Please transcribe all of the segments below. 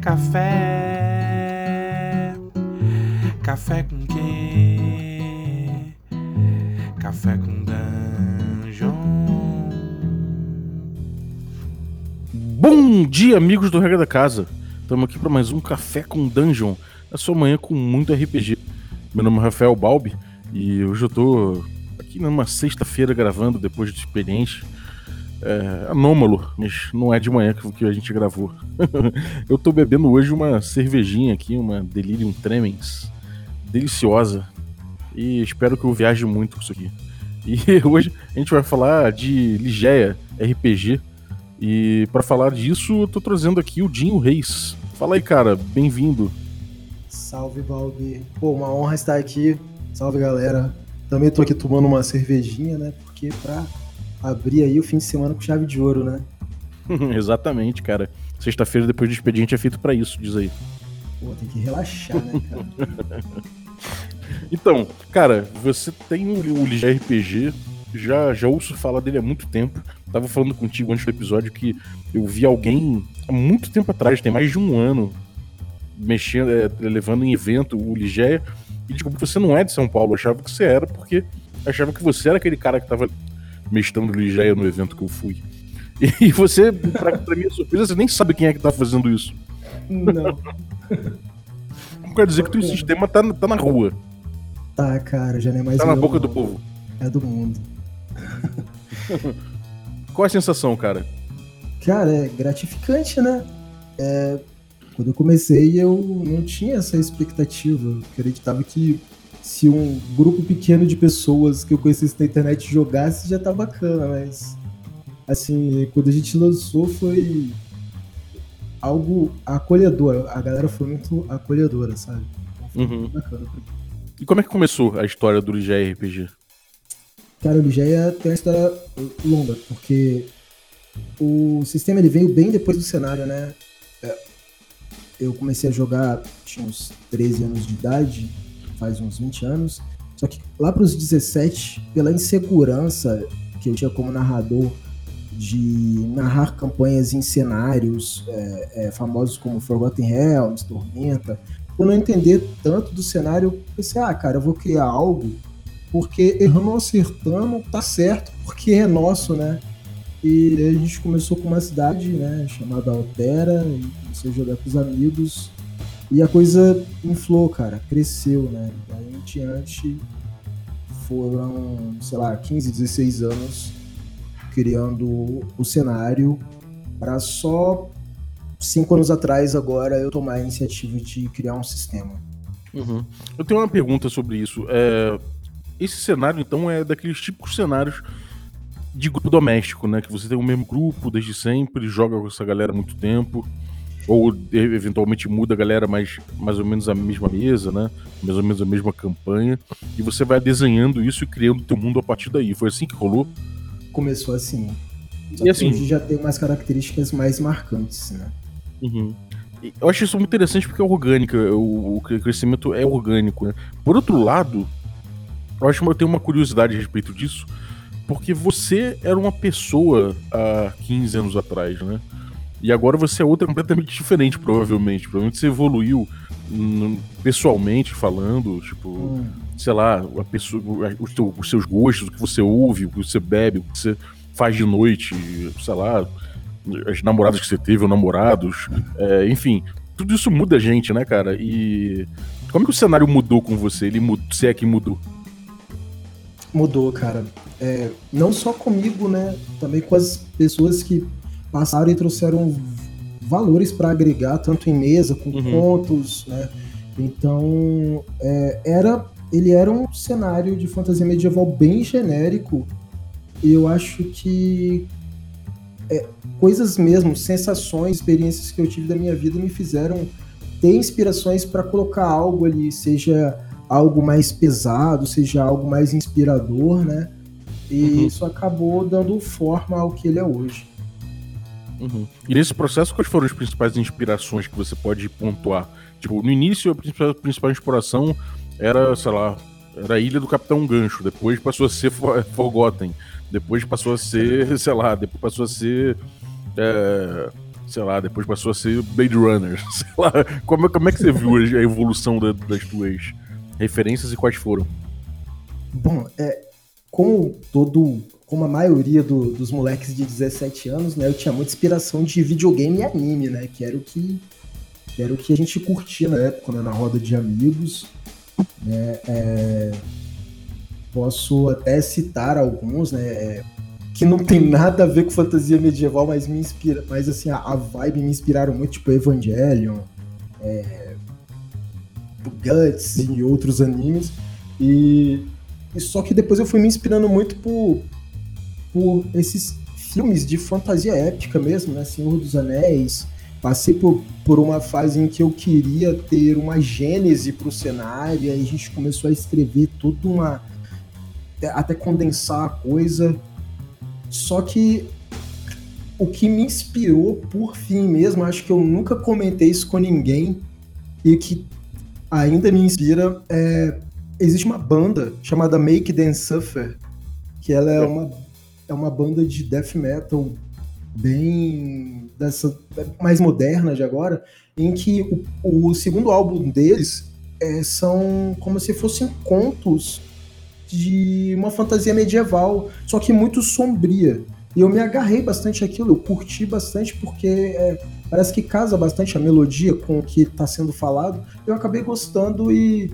Café, café. Com quê? Café com dungeon. Bom dia, amigos do Regra da Casa. Estamos aqui para mais um Café com Dungeon, na sua manhã com muito RPG. Meu nome é Rafael Balbi e hoje eu tô aqui numa sexta-feira gravando depois de experiência. É, anômalo, mas não é de manhã que, que a gente gravou. eu tô bebendo hoje uma cervejinha aqui, uma Delirium Tremens, deliciosa. E espero que eu viaje muito com isso aqui. E hoje a gente vai falar de Ligeia RPG. E para falar disso, eu tô trazendo aqui o Dinho Reis. Fala aí, cara, bem-vindo. Salve, Balbi. Pô, uma honra estar aqui. Salve, galera. Também tô aqui tomando uma cervejinha, né? Porque pra abrir aí o fim de semana com chave de ouro, né? Exatamente, cara. Sexta-feira depois do expediente é feito para isso, diz aí. Pô, tem que relaxar, né, cara? então, cara, você tem o, o Ligia RPG, já, já ouço falar dele há muito tempo. Tava falando contigo antes do episódio que eu vi alguém há muito tempo atrás, tem mais de um ano, mexendo, é, levando em evento o Ligeia. E desculpa, você não é de São Paulo, eu achava que você era, porque achava que você era aquele cara que tava mestrando Ligeia no evento que eu fui. E você, pra, pra minha surpresa, você nem sabe quem é que tá fazendo isso. Não. Quer dizer que o sistema tá, tá na rua. Tá, cara, já não é mais. Tá na boca do não. povo. É do mundo. Qual é a sensação, cara? Cara, é gratificante, né? É, quando eu comecei, eu não tinha essa expectativa. Eu acreditava que se um grupo pequeno de pessoas que eu conhecesse na internet jogasse, já tá bacana, mas. Assim, quando a gente lançou, foi algo acolhedor. A galera foi muito acolhedora, sabe? Então foi Uhum. muito bacana. E como é que começou a história do Ligeia RPG? Cara, o Ligeia tem uma história longa, porque o sistema ele veio bem depois do cenário, né? É, Eu comecei a jogar, tinha uns 13 anos de idade, faz uns 20 anos. Só que lá para os 17, pela insegurança que eu tinha como narrador de narrar campanhas em cenários é, é, famosos como Forgotten Realms, Tormenta, por não entender tanto do cenário, eu pensei, ah, cara, eu vou criar algo porque errando ou acertando tá certo, porque é nosso, né? E a gente começou com uma cidade, né, chamada Altera, e a jogar com os amigos, e a coisa inflou, cara, cresceu, né? Daí em diante foram, sei lá, 15, 16 anos criando o cenário para só cinco anos atrás agora eu tomar a iniciativa de criar um sistema. Uhum. Eu tenho uma pergunta sobre isso. É, Esse cenário, então, é daqueles típicos cenários de grupo doméstico, né? Que você tem o mesmo grupo desde sempre, joga com essa galera há muito tempo. Ou eventualmente muda a galera, mas mais ou menos a mesma mesa, né? Mais ou menos a mesma campanha. E você vai desenhando isso e criando o teu mundo a partir daí. Foi assim que rolou? Começou assim. Só E assim- hoje já tem umas características mais marcantes, né? Uhum. Eu acho isso muito interessante porque é orgânica, o, o crescimento é orgânico, né? Por outro lado, eu acho que eu tenho uma curiosidade a respeito disso, porque você era uma pessoa há 15 anos atrás, né? E agora você é outra completamente diferente, provavelmente. Provavelmente você evoluiu hum, pessoalmente falando, tipo, Hum, sei lá, a pessoa, os, teu- os seus gostos, o que você ouve, o que você bebe, o que você faz de noite, sei lá, as namoradas que você teve ou namorados, é, enfim, tudo isso muda a gente, né, cara? E como é que o cenário mudou com você? Ele mudou, se é que mudou? mudou, cara. É, não só comigo, né? Também com as pessoas que passaram e trouxeram valores para agregar, tanto em mesa, com Uhum. contos, né? Então, é, era, ele era um cenário de fantasia medieval bem genérico. E eu acho que é, coisas mesmo, sensações, experiências que eu tive da minha vida me fizeram ter inspirações para colocar algo ali, seja algo mais pesado, seja algo mais inspirador, né? E Uhum. isso acabou dando forma ao que ele é hoje. Uhum. E nesse processo, quais foram as principais inspirações que você pode pontuar? Tipo, no início, a principal, a principal inspiração era, sei lá, era a Ilha do Capitão Gancho, depois passou a ser Fo- Forgotten, depois passou a ser, sei lá, depois passou a ser é, sei lá, depois passou a ser Blade Runner, sei lá. Como, como é que você viu a evolução da, das tuas referências e quais foram? Bom, é, como todo, como a maioria do, dos moleques de 17 anos, né, eu tinha muita inspiração de videogame e anime, né, que era o que, que era o que a gente curtia na época, né, na roda de amigos, né, é, posso até citar alguns, né, é, que não tem nada a ver com fantasia medieval, mas me inspira, mas assim, a, a vibe me inspiraram muito, tipo Evangelion, é, Guts e outros animes, e, e só que depois eu fui me inspirando muito por, por esses filmes de fantasia épica mesmo, né, Senhor dos Anéis, passei por, por uma fase em que eu queria ter uma gênese para o cenário, e aí a gente começou a escrever toda uma. até condensar a coisa. Só que o que me inspirou, por fim mesmo, acho que eu nunca comentei isso com ninguém, e que ainda me inspira, é. Existe uma banda chamada Make Them Suffer, que ela é uma, é uma banda de death metal bem dessa mais moderna de agora, em que o, o segundo álbum deles é, são como se fossem contos de uma fantasia medieval, só que muito sombria. E eu me agarrei bastante aquilo, eu curti bastante porque é, parece que casa bastante a melodia com o que está sendo falado. Eu acabei gostando e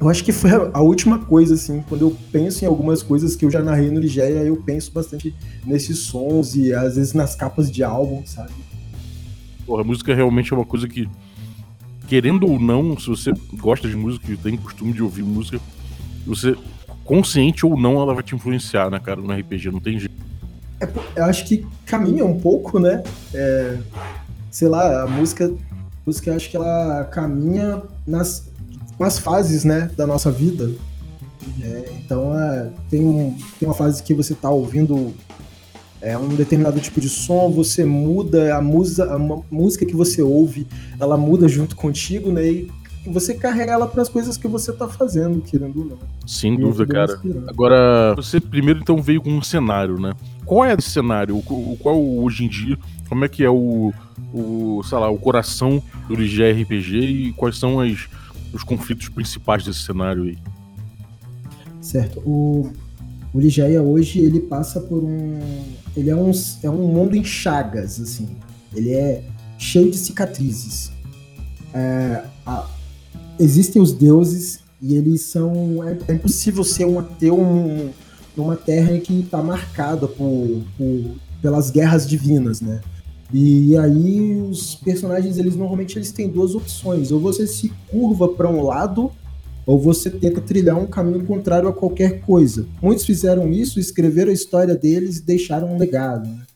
eu acho que foi a última coisa, assim, quando eu penso em algumas coisas que eu já narrei no Ligeia, eu penso bastante nesses sons e às vezes nas capas de álbum, sabe? Porra, a música realmente é uma coisa que, querendo ou não, se você gosta de música e tem costume de ouvir música, você, consciente ou não, ela vai te influenciar, né, cara, no RPG, não tem jeito. É, eu acho que caminha um pouco, né? É, sei lá, a música, a música acho que ela caminha nas com as fases, né, da nossa vida. É, então, é, tem, um, tem uma fase que você está ouvindo é, um determinado tipo de som, você muda a, musa, a música que você ouve, ela muda junto contigo, né? E você carrega ela para as coisas que você está fazendo, querendo ou não. Sem e dúvida, cara. Agora, você primeiro então veio com um cenário, né? Qual é esse cenário? O, qual hoje em dia? Como é que é o, o sei lá, o coração do RPG e quais são as os conflitos principais desse cenário aí. Certo. O, o Ligeia hoje ele passa por um. Ele é um, é um mundo em chagas, assim. Ele é cheio de cicatrizes. É, a, existem os deuses e eles são. É, é impossível ser um ateu um, numa terra que está marcada por, por, pelas guerras divinas, né? E aí os personagens, eles normalmente eles têm duas opções. Ou você se curva para um lado, ou você tenta trilhar um caminho contrário a qualquer coisa. Muitos fizeram isso, escreveram a história deles e deixaram um legado. Né?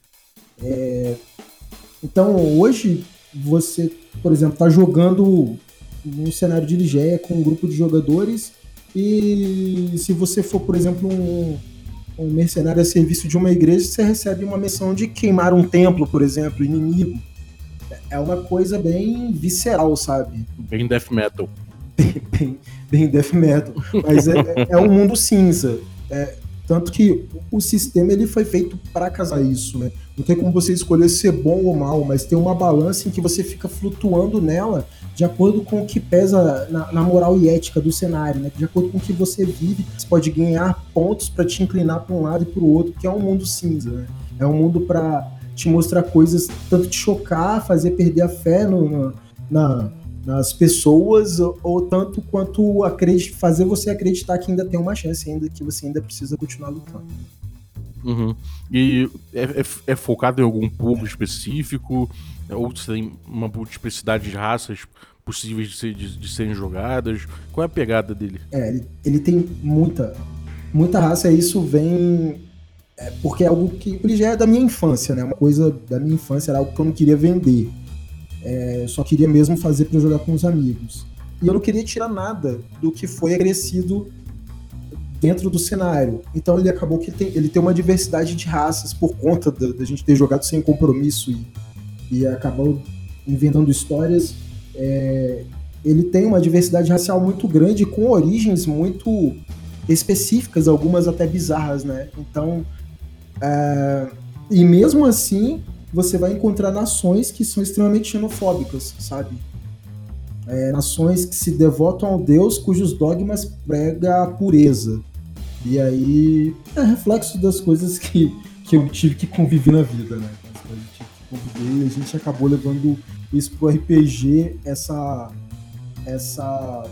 É... Então hoje você, por exemplo, está jogando num cenário de Ligeia com um grupo de jogadores e se você for, por exemplo, um, um mercenário a serviço de uma igreja, você recebe uma missão de queimar um templo, por exemplo, inimigo. É uma coisa bem visceral, sabe? Bem death metal. Bem, bem, bem death metal. Mas é, é um mundo cinza. É, tanto que o sistema ele foi feito para casar isso, né? Não tem como você escolher ser bom ou mal, mas tem uma balança em que você fica flutuando nela de acordo com o que pesa na, na moral e ética do cenário, né? De acordo com o que você vive, você pode ganhar pontos para te inclinar para um lado e para o outro, que é um mundo cinza, né? É um mundo para te mostrar coisas, tanto te chocar, fazer perder a fé no, no na, nas pessoas, ou tanto quanto fazer você acreditar que ainda tem uma chance, ainda que você ainda precisa continuar lutando. Uhum. E é, é, é, focado em algum público específico? Ou tem uma multiplicidade de raças possíveis de, ser, de, de, serem jogadas? Qual é a pegada dele? É, ele, ele tem muita, muita raça e isso vem. É, porque é algo que ele já é da minha infância, né? Uma coisa da minha infância era algo que eu não queria vender. É, só queria mesmo fazer para jogar com os amigos. E eu não queria tirar nada do que foi acrescido dentro do cenário. Então ele acabou que ele tem, ele tem uma diversidade de raças por conta da, gente ter jogado sem compromisso e, e acabou inventando histórias. É, ele tem uma diversidade racial muito grande, com origens muito específicas, algumas até bizarras, né? Então, é, e mesmo assim, você vai encontrar nações que são extremamente xenofóbicas, sabe? É, nações que se devotam ao Deus cujos dogmas prega a pureza. E aí é reflexo das coisas que, que eu tive que conviver na vida, né? E a gente acabou levando isso pro RPG, essa. essa.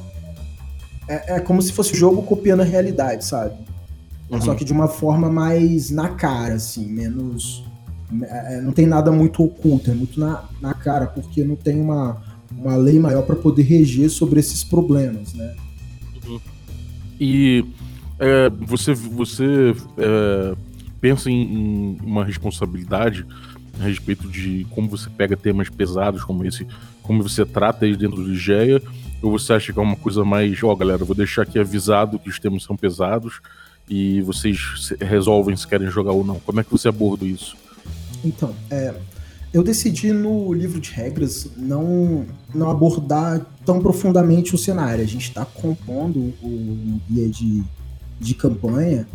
É, é como se fosse o jogo copiando a realidade, sabe? Uhum. Só que de uma forma mais na cara, assim, menos. é, não tem nada muito oculto, é muito na, na cara, porque não tem uma, uma lei maior para poder reger sobre esses problemas, né? E é, você, você é, pensa em, em uma responsabilidade a respeito de como você pega temas pesados como esse, como você trata eles dentro do Geia, ou você acha que é uma coisa mais, ó, galera, vou deixar aqui avisado que os temas são pesados e vocês resolvem se querem jogar ou não? Como é que você aborda isso? Então, é, eu decidi no livro de regras não, não abordar tão profundamente o cenário. A gente está compondo o guia de, de campanha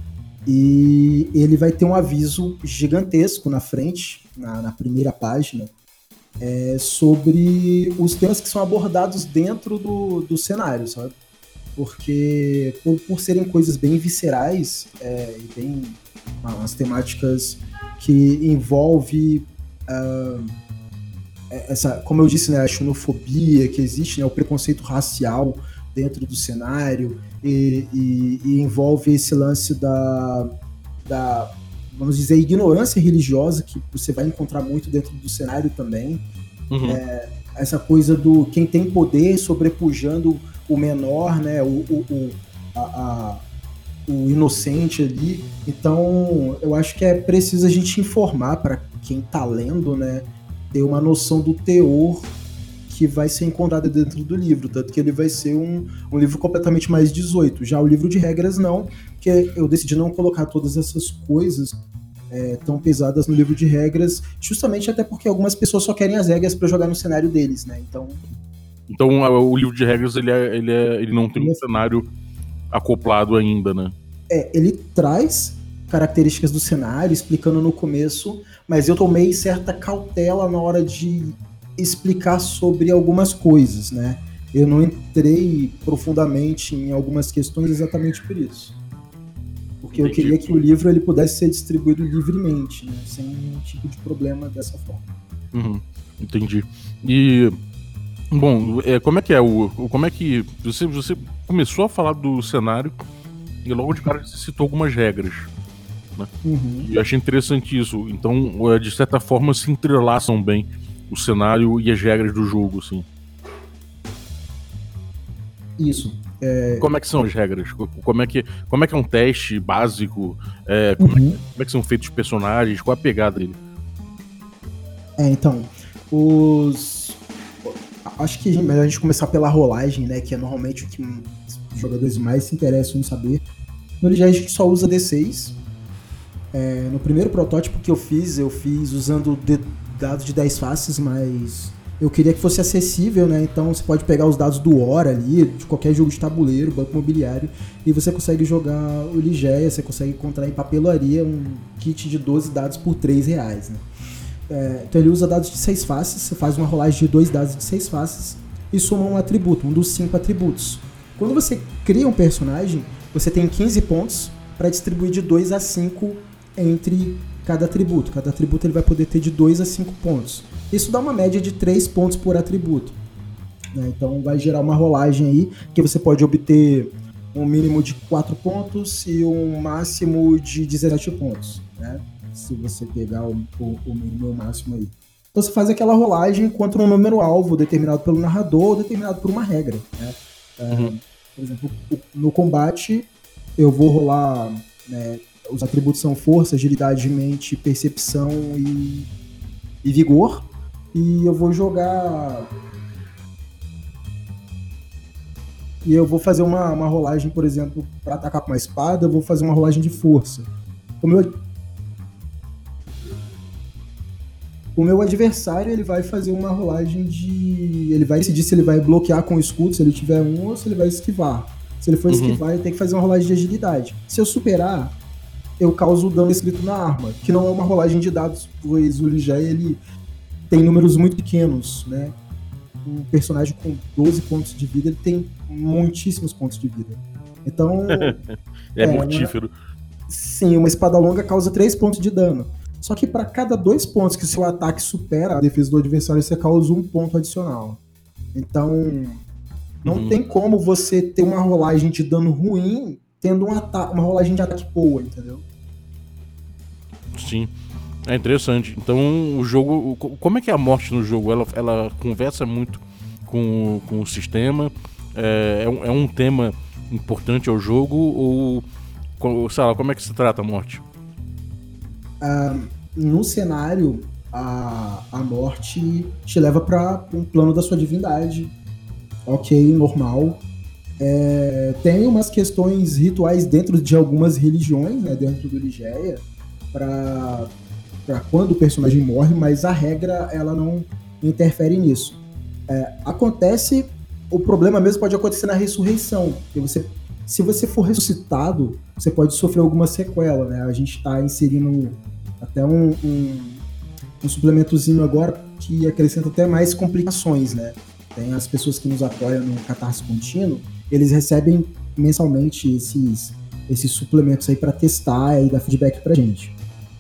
e ele vai ter um aviso gigantesco na frente, na, na primeira página, é, sobre os temas que são abordados dentro do, do cenário, sabe? Porque por, por serem coisas bem viscerais é, e bem umas temáticas que envolve ah, essa, como eu disse, né, a xenofobia que existe, né, o preconceito racial dentro do cenário e, e- e envolve esse lance da, da, vamos dizer, ignorância religiosa que você vai encontrar muito dentro do cenário também Uhum. essa coisa do quem tem poder sobrepujando o menor, né? O, o, o, a- a- o inocente ali. Então, eu acho que é preciso a gente informar para quem tá lendo, né? Ter uma noção do teor que vai ser encontrado dentro do livro, tanto que ele vai ser um, um livro completamente mais 18. Já o livro de regras não, que eu decidi não colocar todas essas coisas é, tão pesadas no livro de regras, justamente até porque algumas pessoas só querem as regras para jogar no cenário deles, né? Então, Então o livro de regras ele, é, ele, é, ele não tem um Ele é- cenário acoplado ainda, né? é, ele traz características do cenário, explicando no começo, mas eu tomei certa cautela na hora de explicar sobre algumas coisas, né? Eu não entrei profundamente em algumas questões exatamente por isso. Porque eu Entendi. queria que o livro ele pudesse ser distribuído livremente, né? sem nenhum tipo de problema dessa forma. Uhum, entendi. E bom, é, como é que é o, o- como é que você você começou a falar do cenário e logo de cara você citou algumas regras. Uhum. E eu achei interessante isso. Então, é, de certa forma se entrelaçam bem o cenário e as regras do jogo, assim. Isso. Como é que são as regras? Co- Como é que como é que é um teste básico? É, como, é, Uhum. como é que são feitos os personagens? Qual a pegada dele? É, então, os. Acho que é melhor a gente começar pela rolagem, né? Que é normalmente o que os jogadores mais se interessam em saber. No LGR a gente só usa D6. É, no primeiro protótipo que eu fiz, eu fiz usando de- dados de 10 faces, mas eu queria que fosse acessível, né? Então você pode pegar os dados do Hora ali, de qualquer jogo de tabuleiro, banco imobiliário, e você consegue jogar o Ligeia, você consegue encontrar em papelaria um kit de 12 dados por 3 reais, né? É, então ele usa dados de seis faces, você faz uma rolagem de dois dados de seis faces e soma um atributo, um dos cinco atributos. Quando você cria um personagem, você tem 15 pontos para distribuir de 2 a 5 entre cada atributo. Cada atributo ele vai poder ter de 2 a 5 pontos. Isso dá uma média de 3 pontos por atributo. né? Então vai gerar uma rolagem aí que você pode obter um mínimo de 4 pontos e um máximo de 17 pontos. Né? se você pegar o, o, o mínimo e o máximo aí. Então você faz aquela rolagem contra um número alvo determinado pelo narrador ou determinado por uma regra. Né? É, Uhum. Por exemplo, no combate eu vou rolar. né, os atributos são força, agilidade, mente, percepção e, e vigor. E eu vou jogar. E eu vou fazer uma, uma rolagem, por exemplo, para atacar com uma espada, eu vou fazer uma rolagem de força. O meu, o meu adversário ele vai fazer uma rolagem de. Ele vai decidir se ele vai bloquear com o escudo, se ele tiver um, ou se ele vai esquivar. Se ele for Uhum. esquivar, ele tem que fazer uma rolagem de agilidade. Se eu superar, eu causo dano escrito na arma, que não é uma rolagem de dados, pois o Ligeia ele tem números muito pequenos, né? Um personagem com 12 pontos de vida, ele tem muitíssimos pontos de vida. Então. é, é mortífero. Uma... Sim, uma espada longa causa 3 pontos de dano. Só que para cada dois pontos que seu ataque supera a defesa do adversário, você causa um ponto adicional. Então, não uhum. tem como você ter uma rolagem de dano ruim tendo um uma rolagem de ataque boa, entendeu? Sim. É interessante. Então, o jogo. Como é que é a morte no jogo? Ela, ela conversa muito com, com o sistema? É, é, um, é um tema importante ao jogo? Ou. Sei lá, como é que se trata a morte? Uh, no cenário, a, a morte te leva para um plano da sua divindade. Ok, normal. É, tem umas questões rituais dentro de algumas religiões, né, dentro do Ligeia, para quando o personagem morre, mas a regra ela não interfere nisso. É, acontece, o problema mesmo pode acontecer na ressurreição, porque você, se você for ressuscitado, você pode sofrer alguma sequela, né? A gente está inserindo até um, um, um suplementozinho agora que acrescenta até mais complicações, né? Tem as pessoas que nos apoiam no Catarse Contínuo, eles recebem mensalmente esses, esses suplementos aí para testar e dar feedback pra gente.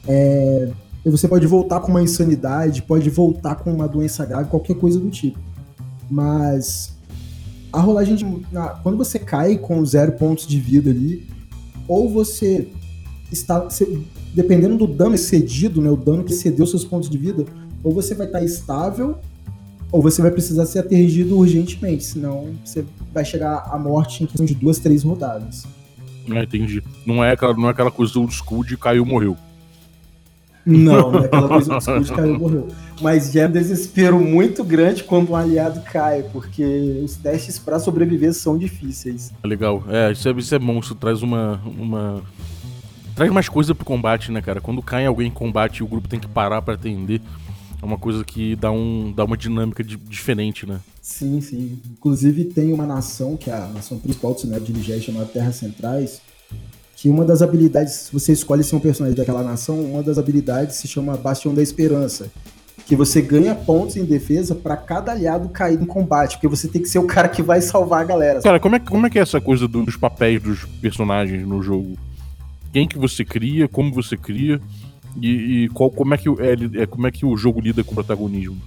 É, você pode voltar com uma insanidade, pode voltar com uma doença grave, qualquer coisa do tipo. Mas a rolagem de. Quando você cai com zero pontos de vida ali, ou você está. Dependendo do dano excedido, né, o dano que excedeu seus pontos de vida, ou você vai estar estável, ou você vai precisar ser atingido urgentemente, senão você vai chegar à morte em questão de duas, três rodadas. Ah, entendi. Não é aquela, não é aquela coisa do school de caiu morreu. Não, não é aquela coisa do school de caiu morreu. Mas já é um desespero muito grande quando um aliado cai, porque os testes para sobreviver são difíceis. Legal. É, isso é, isso é isso traz uma, uma traz mais coisa pro combate, né, cara? Quando cai alguém em combate e o grupo tem que parar para atender, é uma coisa que dá, um, dá uma dinâmica de, diferente, né? Sim, sim. Inclusive tem uma nação, que é a nação principal do cenário de Nigéria, chamada Terras Centrais, que uma das habilidades, se você escolhe ser um personagem daquela nação, uma das habilidades se chama Bastião da Esperança. Que você ganha pontos em defesa para cada aliado cair em combate, porque você tem que ser o cara que vai salvar a galera. Cara, como é, como é que é essa coisa dos papéis dos personagens no jogo? quem que você cria, como você cria e, e qual, como, é que, é, é, como é que o jogo lida com o protagonismo.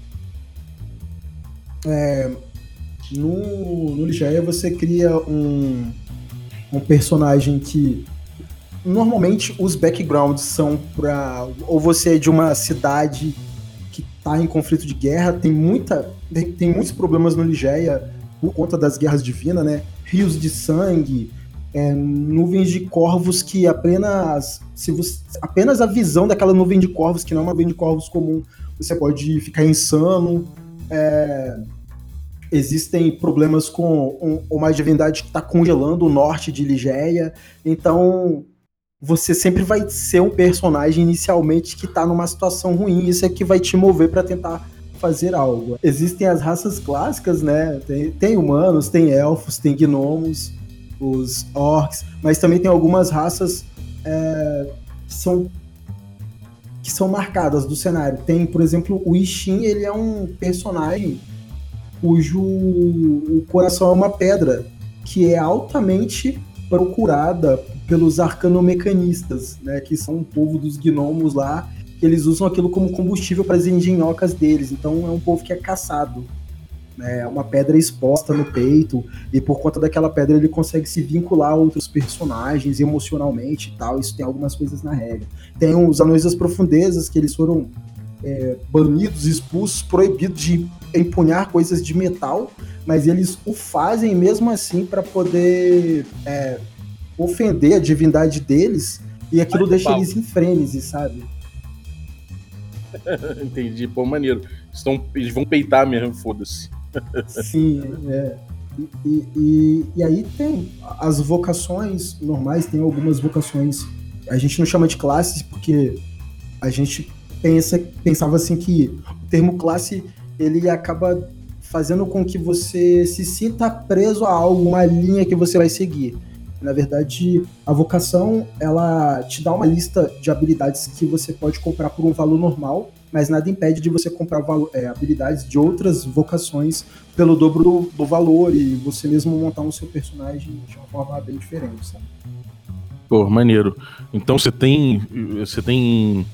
É, no, no Ligeia você cria um, um personagem que normalmente os backgrounds são para ou você é de uma cidade que está em conflito de guerra, tem muita tem, tem muitos problemas no Ligeia por conta das guerras divinas, né? Rios de sangue, é, nuvens de corvos que apenas se você, apenas a visão daquela nuvem de corvos que não é uma nuvem de corvos comum você pode ficar insano. É, existem problemas com um, uma divindade que está congelando o norte de Ligeia. Então você sempre vai ser um personagem inicialmente que está numa situação ruim. Isso é que vai te mover para tentar fazer algo. Existem as raças clássicas né? Tem, tem humanos tem elfos tem gnomos os orcs, mas também tem algumas raças é, que são que são marcadas do cenário. Tem, por exemplo, o Ishin, ele é um personagem cujo o coração é uma pedra que é altamente procurada pelos arcanomecanistas, né, que são um povo dos gnomos lá, que eles usam aquilo como combustível para as engenhocas deles. Então é um povo que é caçado né, uma pedra exposta no peito, e por conta daquela pedra ele consegue se vincular a outros personagens emocionalmente e tal. Isso tem algumas coisas na regra. Tem os Anões das Profundezas, que eles foram é, banidos, expulsos, proibidos de empunhar coisas de metal, mas eles o fazem mesmo assim para poder é, ofender a divindade deles, e aquilo Vai deixa eles em frênese, sabe? Entendi, pô, maneiro. Estão, eles vão peitar mesmo, foda-se. Sim, é. E, e, e, aí tem as vocações normais, tem algumas vocações. A gente não chama de classes porque a gente pensa, pensava assim que o termo classe ele acaba fazendo com que você se sinta preso a algo, uma linha que você vai seguir. Na verdade, a vocação ela te dá uma lista de habilidades que você pode comprar por um valor normal, mas nada impede de você comprar é, habilidades de outras vocações pelo dobro do, do, valor e você mesmo montar um seu personagem de uma forma bem diferente, sabe? Pô, maneiro. Então você tem. Você tem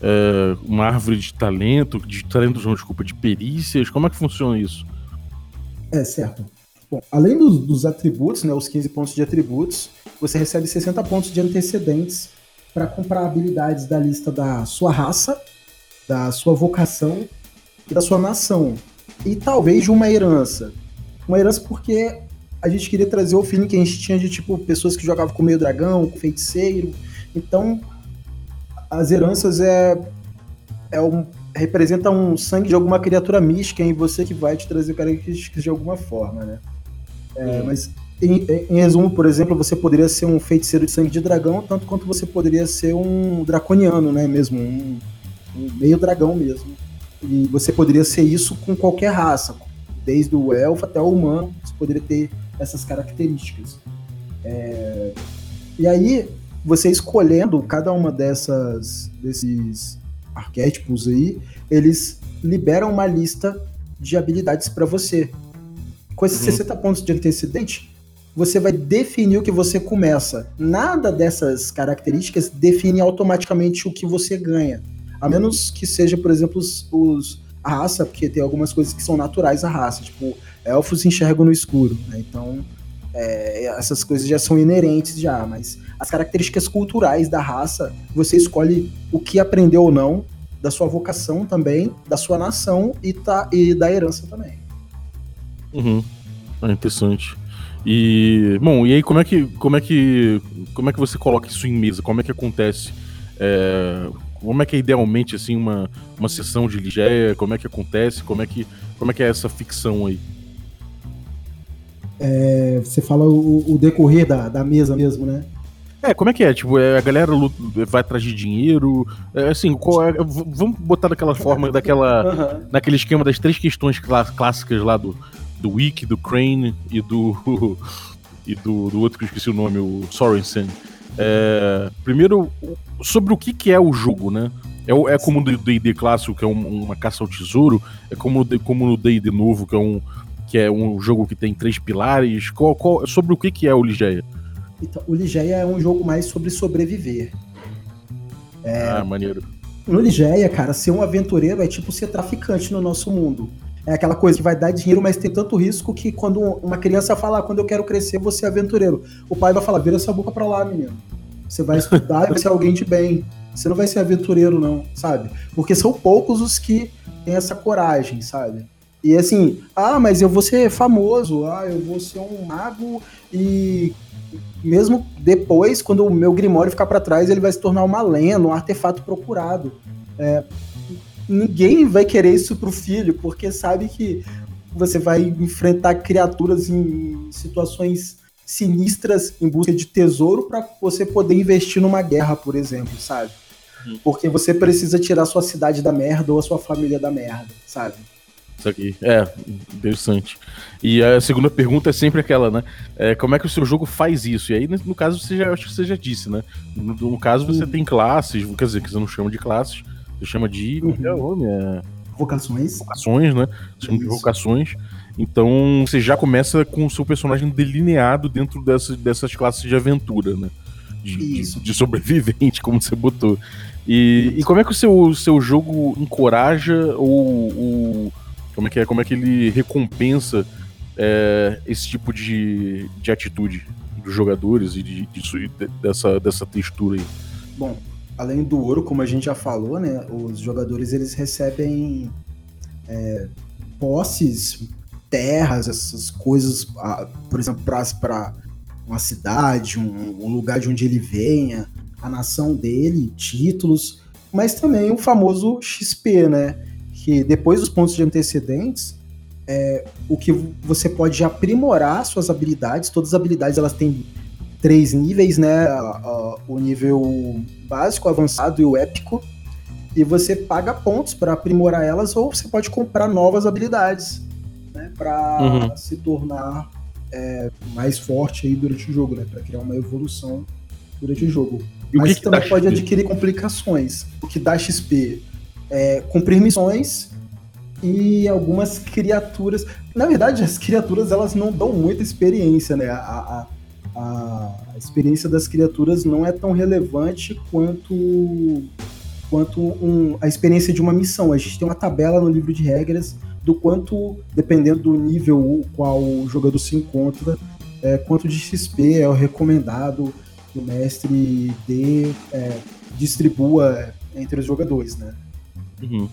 é, uma árvore de talento, de talentos, não, desculpa, de perícias. Como é que funciona isso? É, certo. Bom, além dos, dos atributos, né, os 15 pontos de atributos, você recebe 60 pontos de antecedentes para comprar habilidades da lista da sua raça, da sua vocação e da sua nação. E talvez de uma herança. Uma herança porque a gente queria trazer o feeling que a gente tinha de tipo pessoas que jogavam com meio dragão, com feiticeiro. Então, as heranças é, é um, representa um sangue de alguma criatura mística em você que vai te trazer características de alguma forma, né? É, Mas em, em, resumo, por exemplo, você poderia ser um feiticeiro de sangue de dragão, tanto quanto você poderia ser um draconiano, né? Mesmo um, meio dragão mesmo. E você poderia ser isso com qualquer raça, desde o elfo até o humano, você poderia ter essas características. É... E aí, você escolhendo cada uma dessas desses arquétipos aí, eles liberam uma lista de habilidades para você. Com esses uhum. 60 pontos de antecedente, você vai definir o que você começa. Nada dessas características define automaticamente o que você ganha. A menos que seja, por exemplo, os, os a raça, porque tem algumas coisas que são naturais à raça, tipo, elfos enxergam no escuro, né? Então, é, essas coisas já são inerentes já, mas as características culturais da raça, você escolhe o que aprendeu ou não, da sua vocação também, da sua nação e, tá, e da herança também. Uhum. É interessante. E bom, e aí como é que como é que como é que você coloca isso em mesa? Como é que acontece? É, como é que é idealmente assim uma, uma sessão de Ligeia? Como é que acontece? Como é que como é que é essa ficção aí? É, você fala o, o, decorrer da, da mesa mesmo, né? É, como é que é? Tipo, é, a galera vai atrás de dinheiro. É, assim, é, vamos botar daquela forma, daquela. Uhum. Naquele esquema das três questões clássicas lá do, do Wick, do Crane e do. e do, do outro que eu esqueci o nome, o Sorensen. É, primeiro, sobre o que, que é o jogo, né? É, é como no D&D clássico, que é um, uma caça ao tesouro, é como, como no D&D novo, que é um que é um jogo que tem três pilares. Qual, qual, sobre o que, que é o Ligeia? Então, o Ligeia é um jogo mais sobre sobreviver. É, ah, maneiro. No Ligeia, cara, ser um aventureiro é tipo ser traficante no nosso mundo. É aquela coisa que vai dar dinheiro, mas tem tanto risco que quando uma criança fala, ah, quando eu quero crescer, vou ser aventureiro. O pai vai falar, vira essa boca pra lá, menino. Você vai estudar e vai ser alguém de bem. Você não vai ser aventureiro, não, sabe? Porque são poucos os que têm essa coragem, sabe? E assim, ah, mas eu vou ser famoso, ah, eu vou ser um mago e mesmo depois, quando o meu Grimório ficar para trás, ele vai se tornar uma lenda, um artefato procurado. É, ninguém vai querer isso pro filho, porque sabe que você vai enfrentar criaturas em situações sinistras em busca de tesouro para você poder investir numa guerra, por exemplo, sabe? Uhum. Porque você precisa tirar sua cidade da merda ou a sua família da merda, sabe? Isso aqui. É, interessante. E a segunda pergunta é sempre aquela, né? É, como é que o seu jogo faz isso? E aí, no caso, você já, acho que você já disse, né? No, no caso, você uhum. tem classes, quer dizer, que você não chama de classes, você chama de. Como é o nome? É... Vocações. Vocações, né? Você chama de vocações. Então você já começa com o seu personagem delineado dentro dessas, dessas classes de aventura, né? De, de, de sobrevivente, como você botou. E, e, como é que o seu, seu jogo encoraja ou, ou como é que é? Como é que ele recompensa é, esse tipo de, de atitude dos jogadores e de, de, dessa, dessa textura aí? Bom, além do ouro, como a gente já falou, né? Os jogadores eles recebem é, posses, terras, essas coisas, por exemplo, para uma cidade, um, um lugar de onde ele venha, a nação dele, títulos, mas também o famoso XP, né? que depois dos pontos de antecedentes, é, o que você pode aprimorar suas habilidades, todas as habilidades elas têm três níveis, né? O nível básico, avançado e o épico. E você paga pontos para aprimorar elas, ou você pode comprar novas habilidades, né? Para uhum. se tornar é, mais forte aí durante o jogo, né? Para criar uma evolução durante o jogo. E o Mas que que também dá pode XP? adquirir complicações. O que dá XP é cumprir missões e algumas criaturas. Na verdade, as criaturas elas não dão muita experiência, né? A, a, a- experiência das criaturas não é tão relevante quanto quanto um- a experiência de uma missão. A gente tem uma tabela no livro de regras do quanto, dependendo do nível qual o jogador se encontra, é, quanto de XP é o recomendado que o mestre dê, é, distribua entre os jogadores, né? Uhum.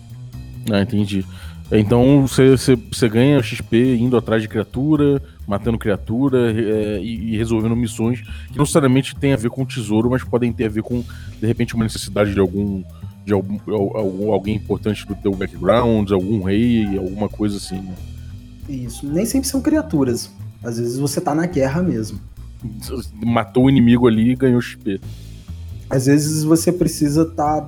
Ah, entendi. Então você, ganha XP indo atrás de criatura, matando criatura é, e, e resolvendo missões que não necessariamente tem a ver com tesouro, mas podem ter a ver com, de repente, uma necessidade de algum. de algum, algum- alguém importante do teu background, algum rei, alguma coisa assim. né? Isso. Nem sempre são criaturas. Às vezes você tá na guerra mesmo. Matou o inimigo ali e ganhou XP. Às vezes você precisa estar.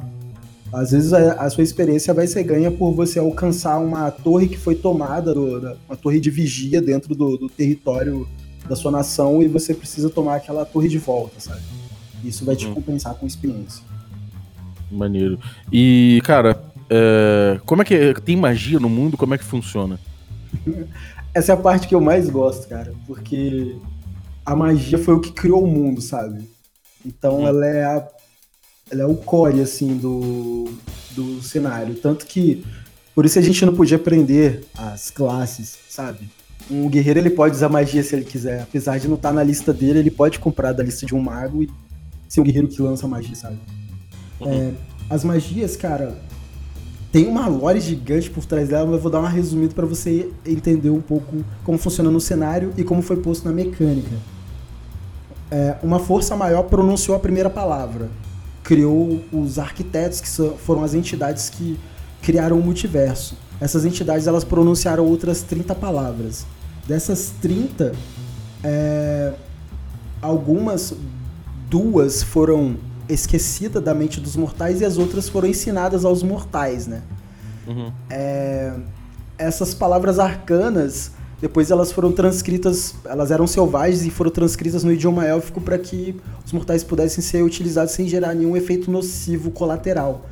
Às vezes a, a sua experiência vai ser ganha por você alcançar uma torre que foi tomada, do- da- uma torre de vigia dentro do, do território da sua nação e você precisa tomar aquela torre de volta, sabe? Isso vai te Uhum. compensar com experiência. Maneiro. E, cara, é, como é que é? tem magia no mundo? Como é que funciona? Essa é a parte que eu mais gosto, cara, porque a magia foi o que criou o mundo, sabe? Então Hum. ela é a, ela é o core assim do, do cenário, tanto que por isso a gente não podia aprender as classes, sabe? Um guerreiro ele pode usar magia se ele quiser, apesar de não estar na lista dele, ele pode comprar da lista de um mago e ser um guerreiro que lança magia, sabe? É, as magias, cara, tem uma lore gigante por trás dela, mas eu vou dar uma resumida pra você entender um pouco como funciona no cenário e como foi posto na mecânica. É, uma força maior pronunciou a primeira palavra, criou os arquitetos, que foram as entidades que criaram o multiverso. Essas entidades elas pronunciaram outras 30 palavras. Dessas 30, é, algumas, duas foram esquecidas da mente dos mortais e as outras foram ensinadas aos mortais, né? Uhum. essas palavras arcanas, depois elas foram transcritas, elas eram selvagens e foram transcritas no idioma élfico para que os mortais pudessem ser utilizados sem gerar nenhum efeito nocivo colateral.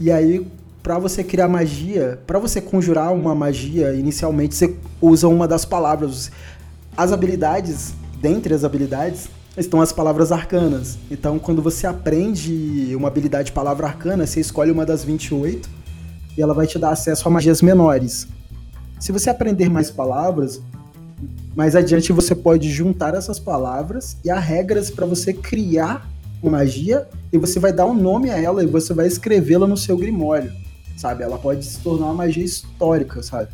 E aí, para você criar magia, para você conjurar uma magia, inicialmente você usa uma das palavras. As habilidades, dentre as habilidades, estão as palavras arcanas. Então, quando você aprende uma habilidade palavra arcana, você escolhe uma das 28 e ela vai te dar acesso a magias menores. Se você aprender mais palavras, mais adiante você pode juntar essas palavras e há regras para você criar uma magia e você vai dar um nome a ela e você vai escrevê-la no seu grimório, sabe? Ela pode se tornar uma magia histórica, sabe?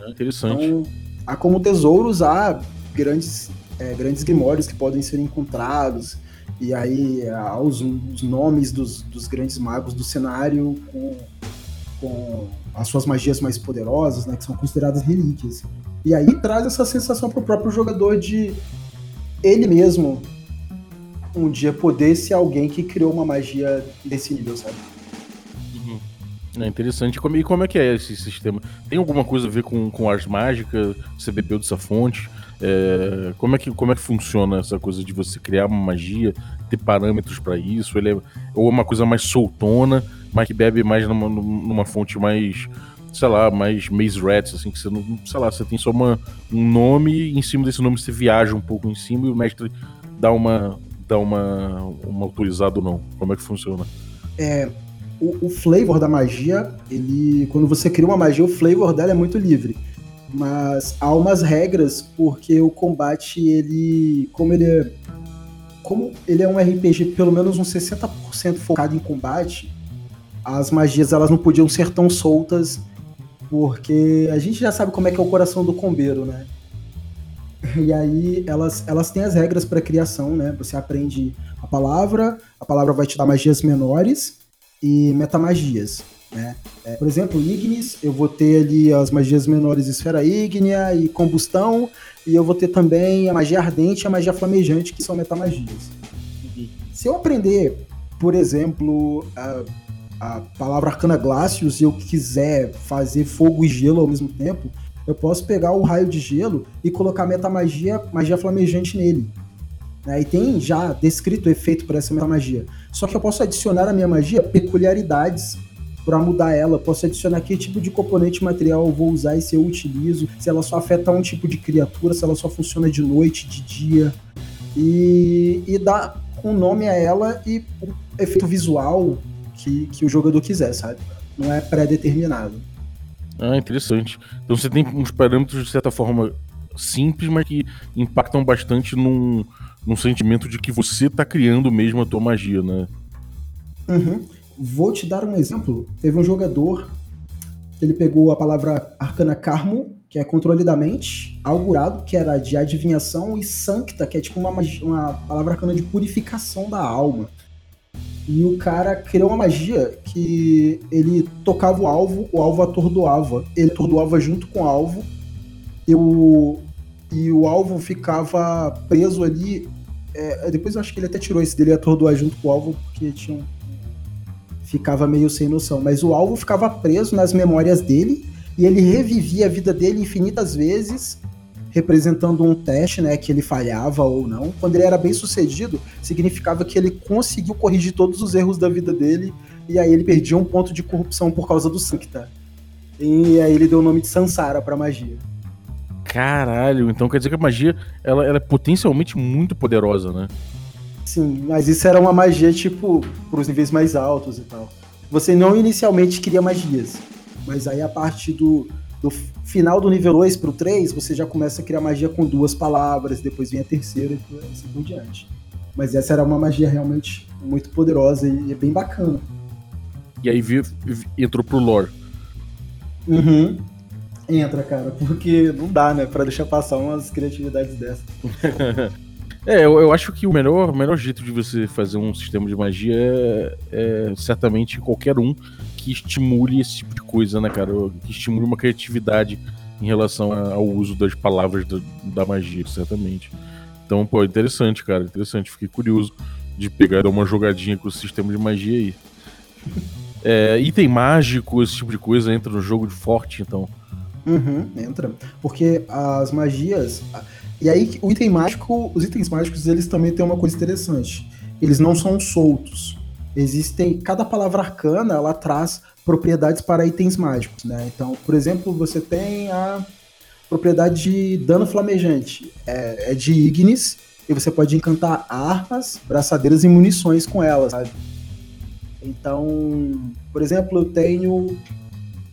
É interessante. Então, há como tesouros, há grandes, é, grandes grimórios que podem ser encontrados, e aí há os, os nomes dos, dos grandes magos do cenário com, com as suas magias mais poderosas, né, que são consideradas relíquias. E aí traz essa sensação para o próprio jogador de ele mesmo um dia poder ser alguém que criou uma magia desse nível, sabe? Uhum. É interessante. E como é que é esse sistema? Tem alguma coisa a ver com, com arte mágica? Você bebeu dessa fonte? É, como, é que, como é que funciona essa coisa de você criar uma magia, ter parâmetros pra isso? Ele é, ou é uma coisa mais soltona, mas que bebe mais numa, numa fonte mais, sei lá, mais maze rats, assim, que você não, sei lá, você tem só uma, um nome e em cima desse nome você viaja um pouco em cima e o mestre dá uma, dá uma, uma autorizada ou não. Como é que funciona? o, o flavor da magia, ele. Quando você cria uma magia, o flavor dela é muito livre. Mas há umas regras, porque o combate, ele. Como ele é. Como ele é um RPG pelo menos uns 60% focado em combate, as magias elas não podiam ser tão soltas, porque a gente já sabe como é que é o coração do combeiro, né? E aí elas, elas têm as regras para criação, né? Você aprende a palavra, a palavra vai te dar magias menores e metamagias, né? É, por exemplo, Ignis, eu vou ter ali as magias menores esfera ígnea e combustão, e eu vou ter também a magia ardente e a magia flamejante, que são metamagias. Se eu aprender, por exemplo, a, a palavra arcana Glacius e eu quiser fazer fogo e gelo ao mesmo tempo, eu posso pegar o raio de gelo e colocar metamagia, magia flamejante nele. Né? E tem já descrito o efeito para essa metamagia. Só que eu posso adicionar à minha magia peculiaridades para mudar ela. Posso adicionar que tipo de componente material eu vou usar e se eu utilizo, se ela só afeta um tipo de criatura, se ela só funciona de noite, de dia. E, e dar um nome a ela e o efeito visual que, que o jogador quiser, sabe? Não é pré-determinado. Ah, interessante. Então você tem uns parâmetros de certa forma simples, mas que impactam bastante num, num sentimento de que você tá criando mesmo a tua magia, né? Uhum. Vou te dar um exemplo. Teve um jogador, ele pegou a palavra arcana carmo, que é controle da mente, augurado, que era de adivinhação, e sancta, que é tipo uma, uma palavra arcana de purificação da alma. E o cara criou uma magia que ele tocava o alvo, o alvo atordoava. Ele atordoava junto com o alvo, e o, e o alvo ficava preso ali. É, depois eu acho que ele até tirou esse dele atordoar junto com o alvo, porque tinha ficava meio sem noção. Mas o alvo ficava preso nas memórias dele e ele revivia a vida dele infinitas vezes representando um teste, né, que ele falhava ou não. Quando ele era bem sucedido, significava que ele conseguiu corrigir todos os erros da vida dele e aí ele perdia um ponto de corrupção por causa do Sancta. E aí ele deu o nome de Sansara pra magia. Caralho, então quer dizer que a magia ela, ela é potencialmente muito poderosa, né? Sim, mas isso era uma magia tipo pros níveis mais altos e tal. Você não inicialmente queria magias, mas aí a partir do, do final do nível 2 pro 3, você já começa a criar magia com duas palavras, depois vem a terceira e assim por diante. Mas essa era uma magia realmente muito poderosa e, bem bacana. E aí entrou pro lore. Uhum. Entra, cara, porque não dá, né, pra deixar passar umas criatividades dessas. é, eu, eu, acho que o melhor, o melhor jeito de você fazer um sistema de magia é, é certamente qualquer um que estimule esse tipo de coisa, né, cara? Que estimule uma criatividade em relação ao uso das palavras da, da magia, certamente. Então, pô, interessante, cara, interessante. Fiquei curioso de pegar uma jogadinha com o sistema de magia aí. É, item mágico, esse tipo de coisa entra no jogo de forte, então. Uhum, entra. Porque as magias. E aí, o item mágico, os itens mágicos, eles também têm uma coisa interessante. Eles não são soltos existem cada palavra arcana ela traz propriedades para itens mágicos, né? Então, por exemplo, você tem a propriedade de dano flamejante, é, é de Ignis e você pode encantar armas, braçadeiras e munições com elas, sabe? Então, por exemplo, eu tenho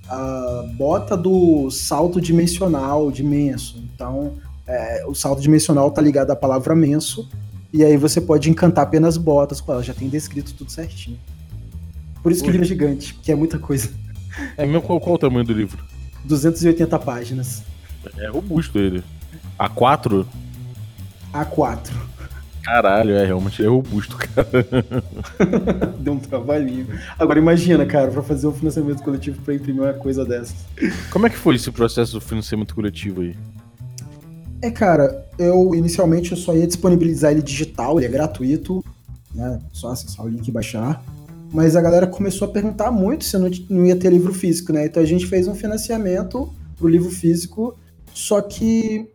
a bota do salto dimensional de menso. Então, é, o salto dimensional tá ligado à palavra menso e aí você pode encantar apenas botas com ela, já tem descrito tudo certinho. Por isso que o livro é gigante, que é muita coisa. É mesmo qual, qual o tamanho do livro? 280 páginas. É robusto ele. A4? A4. Caralho, é realmente é robusto, cara. Deu um trabalhinho. Agora imagina, cara, pra fazer um financiamento coletivo pra imprimir uma coisa dessas. Como é que foi esse processo do financiamento coletivo aí? É, cara, eu inicialmente eu só ia disponibilizar ele digital, ele é gratuito, né? Só acessar o link e baixar. Mas a galera começou a perguntar muito se não, não ia ter livro físico, né? Então a gente fez um financiamento pro livro físico, só que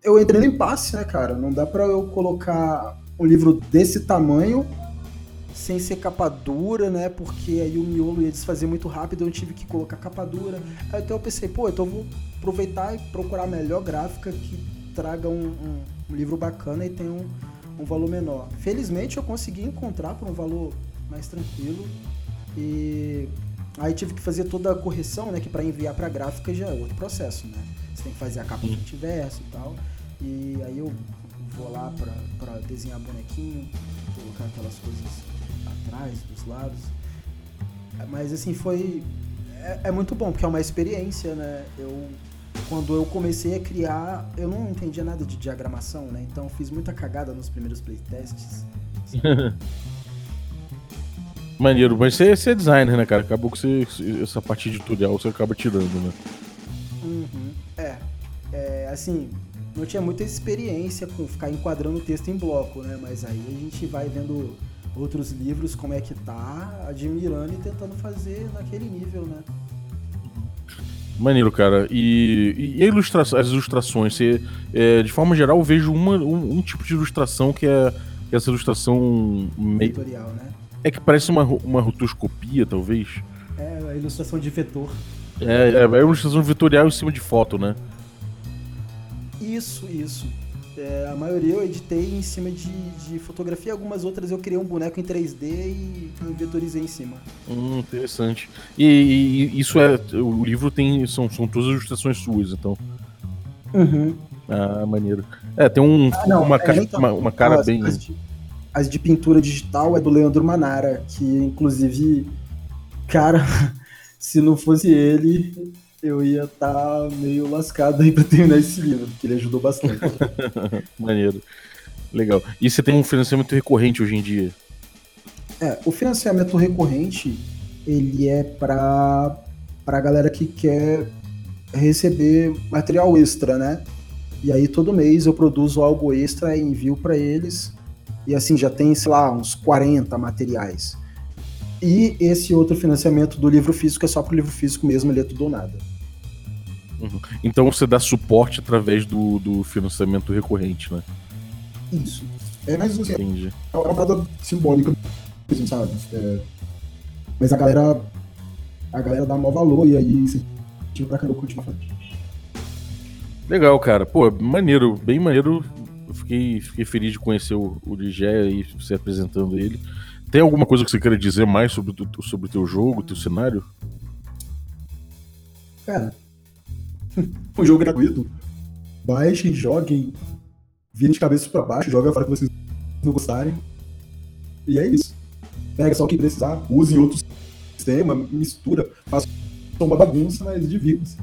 eu entrei no impasse, né, cara? Não dá para eu colocar um livro desse tamanho sem ser capa dura, né? Porque aí o miolo ia desfazer muito rápido, eu tive que colocar capa dura. Aí então eu pensei, pô, então eu vou aproveitar e procurar a melhor gráfica que traga um, um, um livro bacana e tenha um, um valor menor. Felizmente eu consegui encontrar por um valor mais tranquilo e aí tive que fazer toda a correção, né? Que para enviar para gráfica já é outro processo, né? Você tem que fazer a capa de verso e tal. E aí eu vou lá para desenhar bonequinho, colocar aquelas coisas atrás, dos lados. Mas assim, foi. É, é, muito bom, porque é uma experiência, né? Eu. Quando eu comecei a criar, eu não entendia nada de diagramação, né? Então fiz muita cagada nos primeiros playtests. Maneiro, mas você, você é designer, né, cara? Acabou que você, essa parte editorial você acaba tirando, né? Uhum. É. é. Assim, não tinha muita experiência com ficar enquadrando o texto em bloco, né? Mas aí a gente vai vendo outros livros, como é que tá, admirando e tentando fazer naquele nível, né? Maneiro, cara. E, e a ilustração, as ilustrações, você, é, de forma geral, eu vejo uma, um, um, tipo de ilustração que é, que é essa ilustração meio. Tutorial, né? É que parece uma, uma rotoscopia, talvez. É, a ilustração de vetor. É, é, é uma ilustração vetorial em cima de foto, né? Isso, isso. É, a maioria eu editei em cima de, de fotografia, algumas outras eu criei um boneco em 3D e, vetorizei em cima. Hum, interessante. E, e, isso é. O livro tem. São, são todas ilustrações suas, então. Uhum. Ah, maneiro. É, tem um, Ah, não, uma, é, cara, então, uma, uma cara as, bem. As de, as de pintura digital é do Leandro Manara, que inclusive, cara, se não fosse ele, eu ia estar meio lascado aí pra terminar esse livro, porque ele ajudou bastante. Maneiro. Legal. E você tem um financiamento recorrente hoje em dia? É, o financiamento recorrente, ele é para a galera que quer receber material extra, né? E aí todo mês eu produzo algo extra e envio para eles. E assim, já tem, sei lá, uns 40 materiais. E esse outro financiamento do livro físico é só pro livro físico mesmo, ele é tudo ou nada. Então você dá suporte através do, do financiamento recorrente, né? Isso. É mais assim, Entendi. é uma parada simbólica, assim, sabe? É, mas a galera. A galera dá maior valor e aí incentiva pra caramba continuar fazendo. Legal, cara. Pô, maneiro, bem maneiro. Eu fiquei, fiquei feliz de conhecer o, o Ligé e você apresentando ele. Tem alguma coisa que você queira dizer mais sobre, o- sobre o teu jogo, teu cenário? Cara, um jogo gratuito. Baixem, joguem, virem de cabeça pra baixo, joga fora que vocês não gostarem. E é isso. Pega só o que precisar, use outro sistema, mistura, faça uma bagunça, mas divirta-se.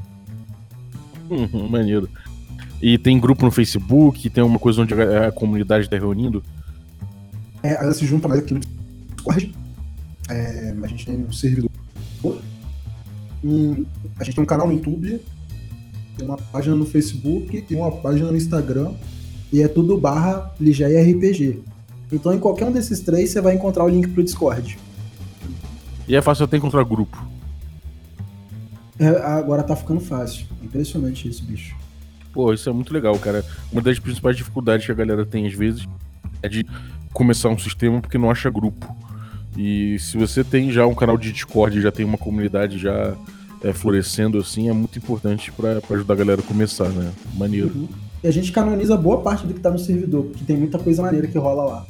Uhum, maneiro. E tem grupo no Facebook, tem uma coisa onde a, comunidade tá reunindo? É, ela se junta mais aqui no Discord. É, a gente tem um servidor. A gente tem um canal no YouTube, tem uma página no Facebook, tem uma página no Instagram. E é tudo barra Ligeia RPG. Então em qualquer um desses três você vai encontrar o link pro Discord. E é fácil até encontrar grupo. É, agora tá ficando fácil. Impressionante isso, bicho. Pô, isso é muito legal, cara. Uma das principais dificuldades que a galera tem às vezes é de começar um sistema porque não acha grupo. E se você tem já um canal de Discord, já tem uma comunidade já é, florescendo assim, é muito importante pra ajudar a galera a começar, né? Maneiro. E a gente canoniza boa parte do que tá no servidor, porque tem muita coisa maneira que rola lá.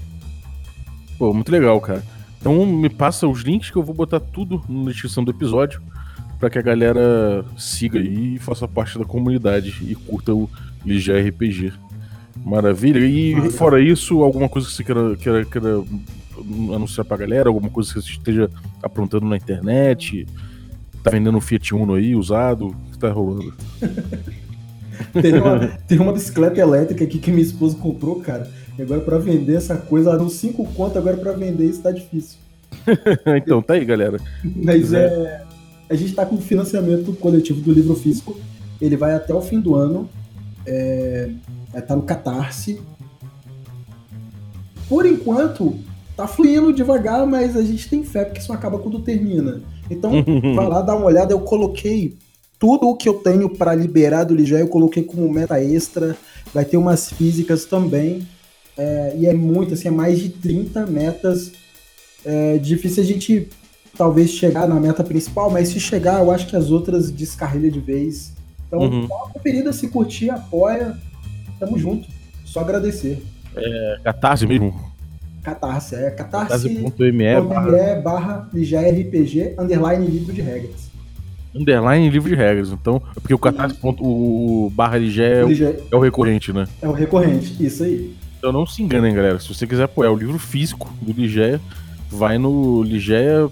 Pô, muito legal, cara. Então me passa os links que eu vou botar tudo na descrição do episódio pra que a galera siga aí e faça parte da comunidade e curta o Ligia RPG. Maravilha. E Maravilha. fora isso, alguma coisa que você queira, queira, queira anunciar pra galera? Alguma coisa que você esteja aprontando na internet? Tá vendendo um Fiat Uno aí, usado? O que tá rolando? Tem uma, tem uma bicicleta elétrica aqui que minha esposa comprou, cara. E agora pra vender essa coisa, deu 5 conto, agora pra vender isso tá difícil. então, tá aí, galera. Mas é. A gente tá com financiamento coletivo do livro físico. Ele vai até o fim do ano. É, é, tá no Catarse. Por enquanto, tá fluindo devagar, mas a gente tem fé, porque isso acaba quando termina. Então, vai lá dar uma olhada. Eu coloquei tudo o que eu tenho para liberar do Ligé, eu coloquei como meta extra. Vai ter umas físicas também. É, e é muito, assim, é mais de 30 metas. É difícil a gente talvez chegar na meta principal, mas se chegar, eu acho que as outras descarrilha de vez. Então, Uhum. dá uma conferida, se curtir, apoia. Tamo junto. Só agradecer. É Catarse mesmo. Catarse, é catarse. Catarse.me barra barra RPG underline livro de regras. underline livro de regras. Então, é porque o catarse. ponto- O, barra Ligé é, o- Ligé é o recorrente, né? é o recorrente, isso aí. Então não se enganem, galera. Se você quiser apoiar o livro físico do Ligeia, vai no Ligeia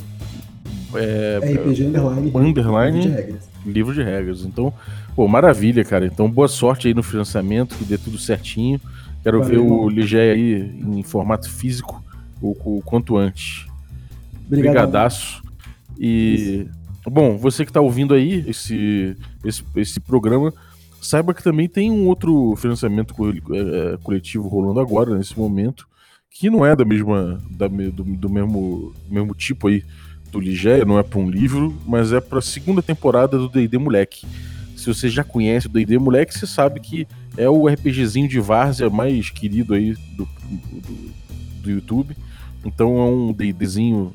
é, RPG underline, underline livro de regras. livro de regras. Então, pô, maravilha, cara. Então, boa sorte aí no financiamento, que dê tudo certinho. Quero Valeu, ver o irmão. Ligeia aí em formato físico o, o quanto antes. Obrigado. Brigadaço. E, bom, você que tá ouvindo aí esse, esse, esse programa, saiba que também tem um outro financiamento eh, coletivo rolando agora, nesse momento, que não é da mesma, da, do, do mesmo, mesmo tipo aí do Ligeia, não é para um livro, mas é para a segunda temporada do D&D Moleque. Se você já conhece o D&D Moleque, você sabe que é o RPGzinho de várzea mais querido aí do, do, do YouTube. Então é um D&Dzinho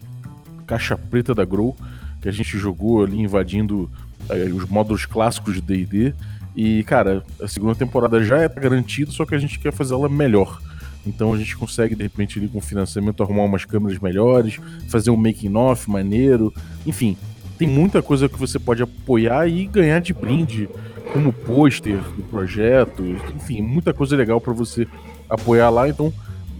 caixa preta da Grow que a gente jogou ali invadindo é, os módulos clássicos de D&D. E, cara, a segunda temporada já é garantida, só que a gente quer fazer ela melhor. Então a gente consegue, de repente, ali com financiamento, arrumar umas câmeras melhores, fazer um making-off maneiro. Enfim, tem muita coisa que você pode apoiar e ganhar de brinde, como pôster do projeto. Enfim, muita coisa legal para você apoiar lá. Então,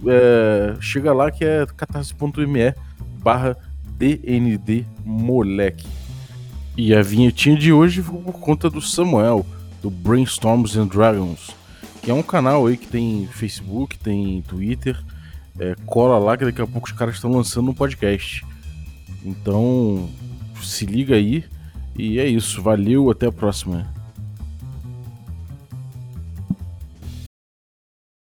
é, chega lá que é catarse.me barra DND Moleque. E a vinhetinha de hoje foi por conta do Samuel, do Brainstorms and Dragons que é um canal aí que tem Facebook, tem Twitter. É, cola lá que daqui a pouco os caras estão lançando um podcast. Então, se liga aí. E é isso. Valeu, até a próxima.